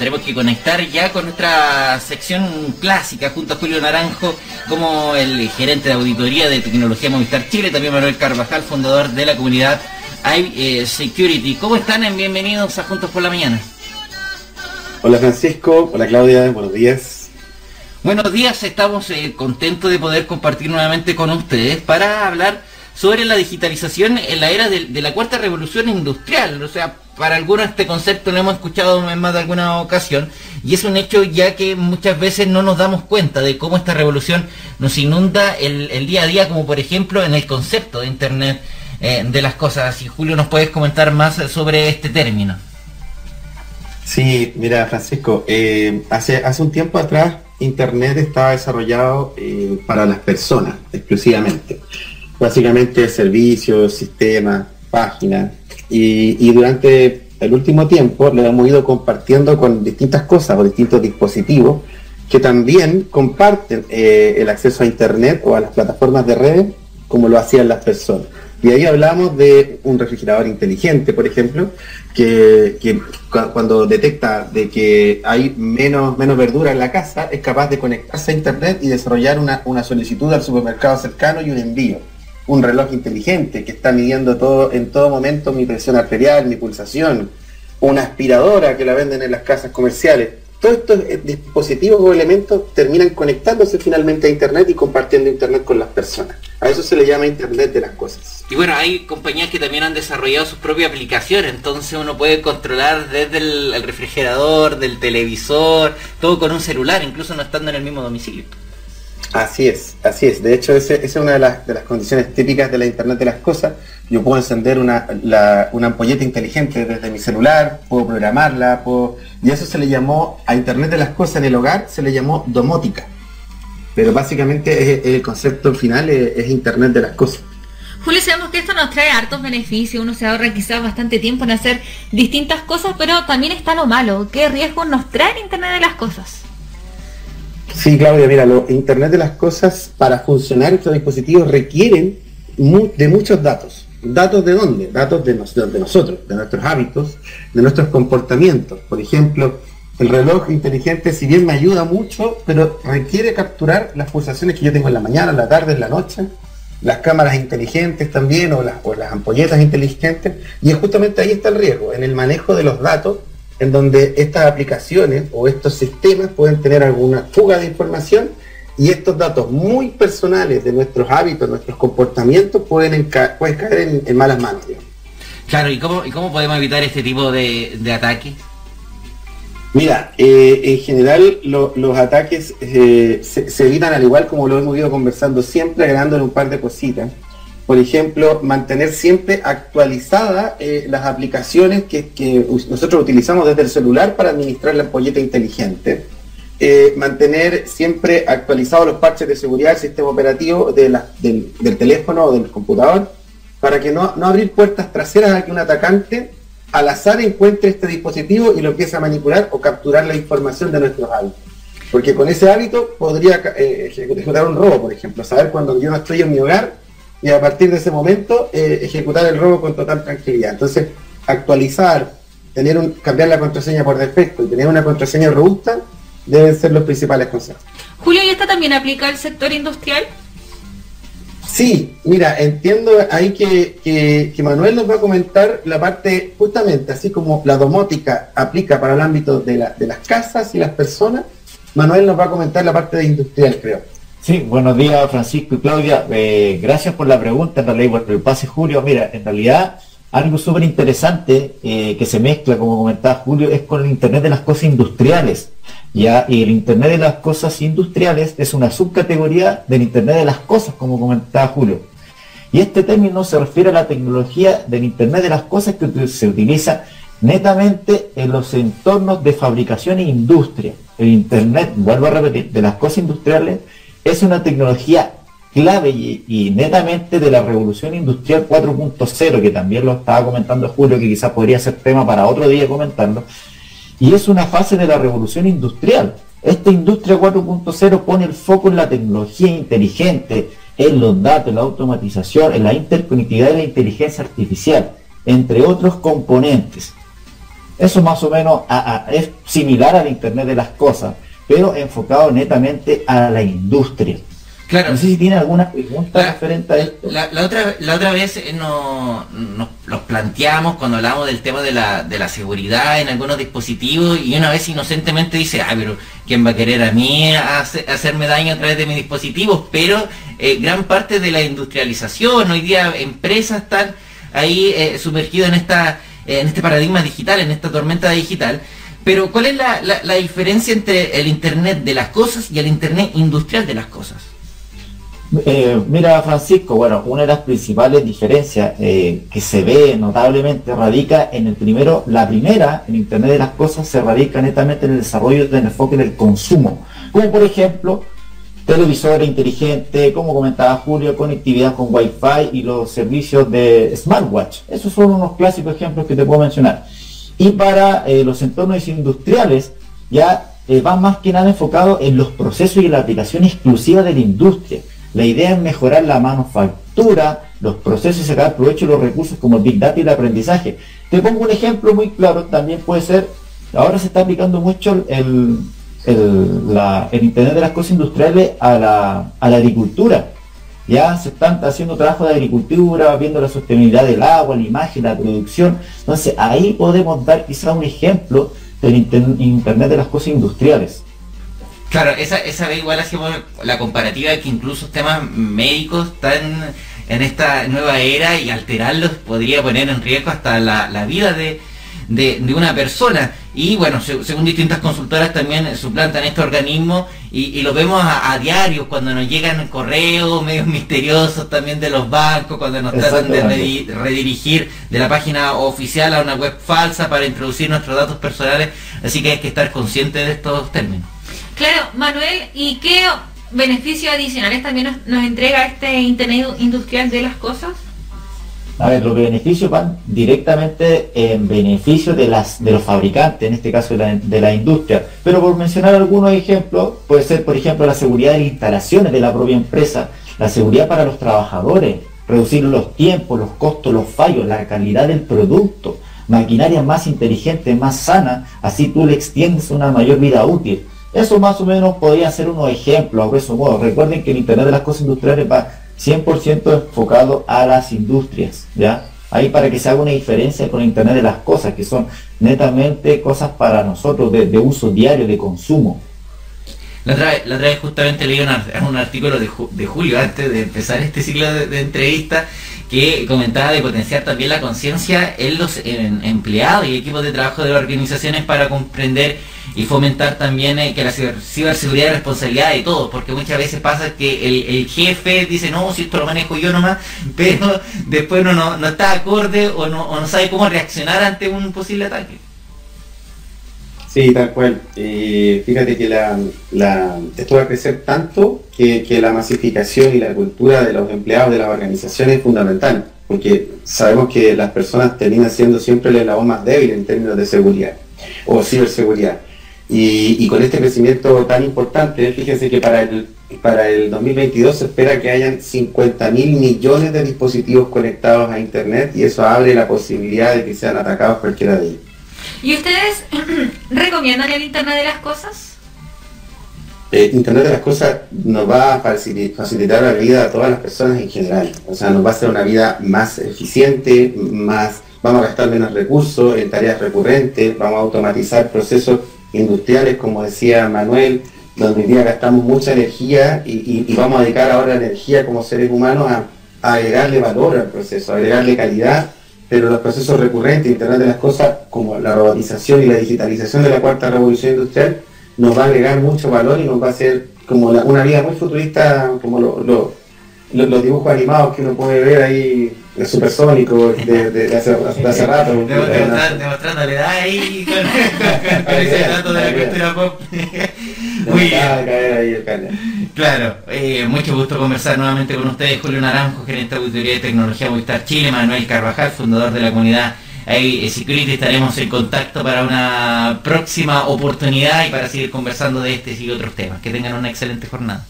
tenemos que conectar ya con nuestra sección clásica junto a Julio Naranjo como el gerente de auditoría de tecnología Movistar Chile, también Manuel Carvajal, fundador de la comunidad iSecurity. ¿Cómo están? Bienvenidos a Juntos por la Mañana. Hola Francisco, hola Claudia, buenos días. Buenos días, estamos eh, contentos de poder compartir nuevamente con ustedes para hablar sobre la digitalización en la era de, la cuarta revolución industrial. O sea, para algunos este concepto lo hemos escuchado en más de alguna ocasión y es un hecho ya que muchas veces no nos damos cuenta de cómo esta revolución nos inunda el, día a día, como por ejemplo en el concepto de Internet eh, de las cosas. Y Julio, ¿nos puedes comentar más sobre este término? Sí, mira Francisco, eh, hace, hace un tiempo atrás Internet estaba desarrollado eh, para las personas exclusivamente básicamente servicios, sistemas, páginas, y, durante el último tiempo lo hemos ido compartiendo con distintas cosas o distintos dispositivos que también comparten eh, el acceso a Internet o a las plataformas de redes como lo hacían las personas. Y ahí hablamos de un refrigerador inteligente, por ejemplo, que, cuando detecta de que hay menos, menos verdura en la casa, es capaz de conectarse a Internet y desarrollar una, una solicitud al supermercado cercano y un envío un reloj inteligente que está midiendo todo en todo momento mi presión arterial, mi pulsación, una aspiradora que la venden en las casas comerciales. Todos estos eh, dispositivos o elementos terminan conectándose finalmente a Internet y compartiendo Internet con las personas. A eso se le llama Internet de las cosas. Y bueno, hay compañías que también han desarrollado sus propias aplicaciones, entonces uno puede controlar desde el refrigerador, del televisor, todo con un celular, incluso no estando en el mismo domicilio. Así es, así es. De hecho, esa es una de las, condiciones típicas de la Internet de las Cosas. Yo puedo encender una, ampolleta inteligente desde mi celular, puedo programarla, puedo... y eso se le llamó, a Internet de las Cosas en el hogar, se le llamó domótica. Pero básicamente el concepto final es, Internet de las Cosas. Julio, sabemos que esto nos trae hartos beneficios, uno se ahorra quizás bastante tiempo en hacer distintas cosas, pero también está lo malo. ¿Qué riesgos nos trae Internet de las Cosas? Sí, Claudia, mira, lo Internet de las Cosas, para funcionar estos dispositivos requieren de muchos datos. ¿Datos de dónde? Datos de, de nosotros, de nuestros hábitos, de nuestros comportamientos. Por ejemplo, el reloj inteligente, si bien me ayuda mucho, pero requiere capturar las pulsaciones que yo tengo en la mañana, en la tarde, en la noche, las cámaras inteligentes también, o las, o las ampolletas inteligentes, y justamente ahí está el riesgo, en el manejo de los datos en donde estas aplicaciones o estos sistemas pueden tener alguna fuga de información y estos datos muy personales de nuestros hábitos, nuestros comportamientos pueden, caer en, malas manos. Claro, ¿y cómo, ¿y cómo podemos evitar este tipo de, de ataques? Mira, eh, en general los ataques eh, se, se, evitan al igual como lo hemos ido conversando siempre, agregándole un par de cositas por ejemplo, mantener siempre actualizadas eh, las aplicaciones que, nosotros utilizamos desde el celular para administrar la ampolleta inteligente. Eh, mantener siempre actualizados los parches de seguridad del sistema operativo del, teléfono o del computador para que no, abrir puertas traseras a que un atacante al azar encuentre este dispositivo y lo empiece a manipular o capturar la información de nuestros hábitos. Porque con ese hábito podría eh, ejecutar un robo, por ejemplo, saber cuando yo no estoy en mi hogar y a partir de ese momento eh, ejecutar el robo con total tranquilidad. Entonces, actualizar, tener un, cambiar la contraseña por defecto y tener una contraseña robusta deben ser los principales consejos. Julio, ¿y esta también aplica al sector industrial? Sí, mira, entiendo ahí que, que, Manuel nos va a comentar la parte, justamente, así como la domótica aplica para el ámbito de, la, de las casas y las personas, Manuel nos va a comentar la parte de industrial, creo. Sí, buenos días Francisco y Claudia. Eh, gracias por la pregunta, en realidad, por el pase Julio. Mira, en realidad algo súper interesante eh, que se mezcla, como comentaba Julio, es con el Internet de las cosas industriales. ¿ya? Y el Internet de las cosas industriales es una subcategoría del Internet de las cosas, como comentaba Julio. Y este término se refiere a la tecnología del Internet de las cosas que se utiliza netamente en los entornos de fabricación e industria. El Internet, vuelvo a repetir, de las cosas industriales es una tecnología clave y, netamente de la revolución industrial 4.0, que también lo estaba comentando Julio, que quizás podría ser tema para otro día comentarlo, y es una fase de la revolución industrial. Esta industria 4.0 pone el foco en la tecnología inteligente, en los datos, en la automatización, en la interconectividad y la inteligencia artificial, entre otros componentes. Eso más o menos es similar al Internet de las Cosas, pero enfocado netamente a la industria. Claro. No sé si tiene alguna pregunta referente a esto. La, otra, la otra vez eh, nos, nos, planteamos cuando hablamos del tema de la, de la seguridad en algunos dispositivos y una vez inocentemente dice, ah, pero ¿quién va a querer a mí hacerme daño a través de mis dispositivos? Pero eh, gran parte de la industrialización, hoy día empresas están ahí eh, sumergidas en, esta, en este paradigma digital, en esta tormenta digital. Pero ¿cuál es la, diferencia entre el Internet de las cosas y el Internet industrial de las cosas? Eh, mira, Francisco, bueno, una de las principales diferencias eh, que se ve notablemente radica en el primero, la primera, en Internet de las Cosas, se radica netamente en el desarrollo del enfoque del consumo, como por ejemplo televisores inteligentes, como comentaba Julio, conectividad con Wi-Fi y los servicios de smartwatch. Esos son unos clásicos ejemplos que te puedo mencionar. Y para eh, los entornos industriales, ya va más que nada enfocado en los procesos y la aplicación exclusiva de la industria la idea es mejorar la manufactura, los procesos y sacar provecho de los recursos como el Big Data y el aprendizaje. Te pongo un ejemplo muy claro, también puede ser, ahora se está aplicando mucho el, Internet de las Cosas Industriales a la, agricultura. Ya se están haciendo trabajo de agricultura, viendo la sostenibilidad del agua, la imagen, la producción. Entonces ahí podemos dar quizá un ejemplo del Internet de las Cosas Industriales. Claro, esa, esa vez igual hacemos la comparativa de que incluso temas médicos están en esta nueva era y alterarlos podría poner en riesgo hasta la, vida de, una persona. Y bueno, según distintas consultoras también suplantan este organismo y, lo vemos a, diario cuando nos llegan correos medios misteriosos también de los bancos, cuando nos tratan de redirigir de la página oficial a una web falsa para introducir nuestros datos personales. Así que hay que estar conscientes de estos términos. Claro, Manuel, ¿y qué beneficios adicionales también nos, entrega este Internet industrial de las cosas? A ver, los beneficios van directamente en beneficio de, las, de los fabricantes, en este caso de la, industria. Pero por mencionar algunos ejemplos, puede ser, por ejemplo, la seguridad de las instalaciones de la propia empresa, la seguridad para los trabajadores, reducir los tiempos, los costos, los fallos, la calidad del producto, maquinaria más inteligente, más sana, así tú le extiendes una mayor vida útil. Eso más o menos podría ser unos ejemplos, a eso modo. Recuerden que el Internet de las Cosas Industriales va 100% enfocado a las industrias, ¿ya? Ahí para que se haga una diferencia con Internet de las Cosas, que son netamente cosas para nosotros de, uso diario, de consumo. La otra, vez, justamente leí un, artículo de, Julio antes de empezar este ciclo de, entrevistas que comentaba de potenciar también la conciencia en los empleados y equipos de trabajo de las organizaciones para comprender y fomentar también eh, que la ciberseguridad es responsabilidad de todos, porque muchas veces pasa que el, jefe dice, no, si esto lo manejo yo nomás, pero después no, no, está acorde o no, sabe cómo reaccionar ante un posible ataque. Sí, tal cual. fíjate que la, esto va a crecer tanto que, que, la masificación y la cultura de los empleados de las organizaciones es fundamental, porque sabemos que las personas terminan siendo siempre la voz más débil en términos de seguridad o ciberseguridad. Y, con este crecimiento tan importante, fíjense que para el, para el 2022 se espera que hayan 50 mil millones de dispositivos conectados a Internet y eso abre la posibilidad de que sean atacados cualquiera de ellos. ¿Y ustedes recomiendan el Internet de las Cosas? Eh, Internet de las Cosas nos va a facilitar la vida a todas las personas en general. O sea, nos va a hacer una vida más eficiente, más vamos a gastar menos recursos en tareas recurrentes, vamos a automatizar procesos industriales, como decía Manuel, donde hoy día gastamos mucha energía y, vamos a dedicar ahora energía como seres humanos a, agregarle valor al proceso, a agregarle calidad, pero los procesos recurrentes, Internet de las Cosas, como la robotización y la digitalización de la cuarta revolución industrial, nos va a agregar mucho valor y nos va a hacer como una vida muy futurista, como los dibujos animados que uno puede ver ahí el supersónico de, de, hace, hace rato. Demostrando la edad ahí con, ese dato de la cultura pop. Muy bien. Claro, eh, mucho gusto conversar nuevamente con ustedes, Julio Naranjo, gerente de auditoría de tecnología Movistar Chile, Manuel Carvajal, fundador de la comunidad ahí Security estaremos en contacto para una próxima oportunidad y para seguir conversando de este y otros temas. Que tengan una excelente jornada.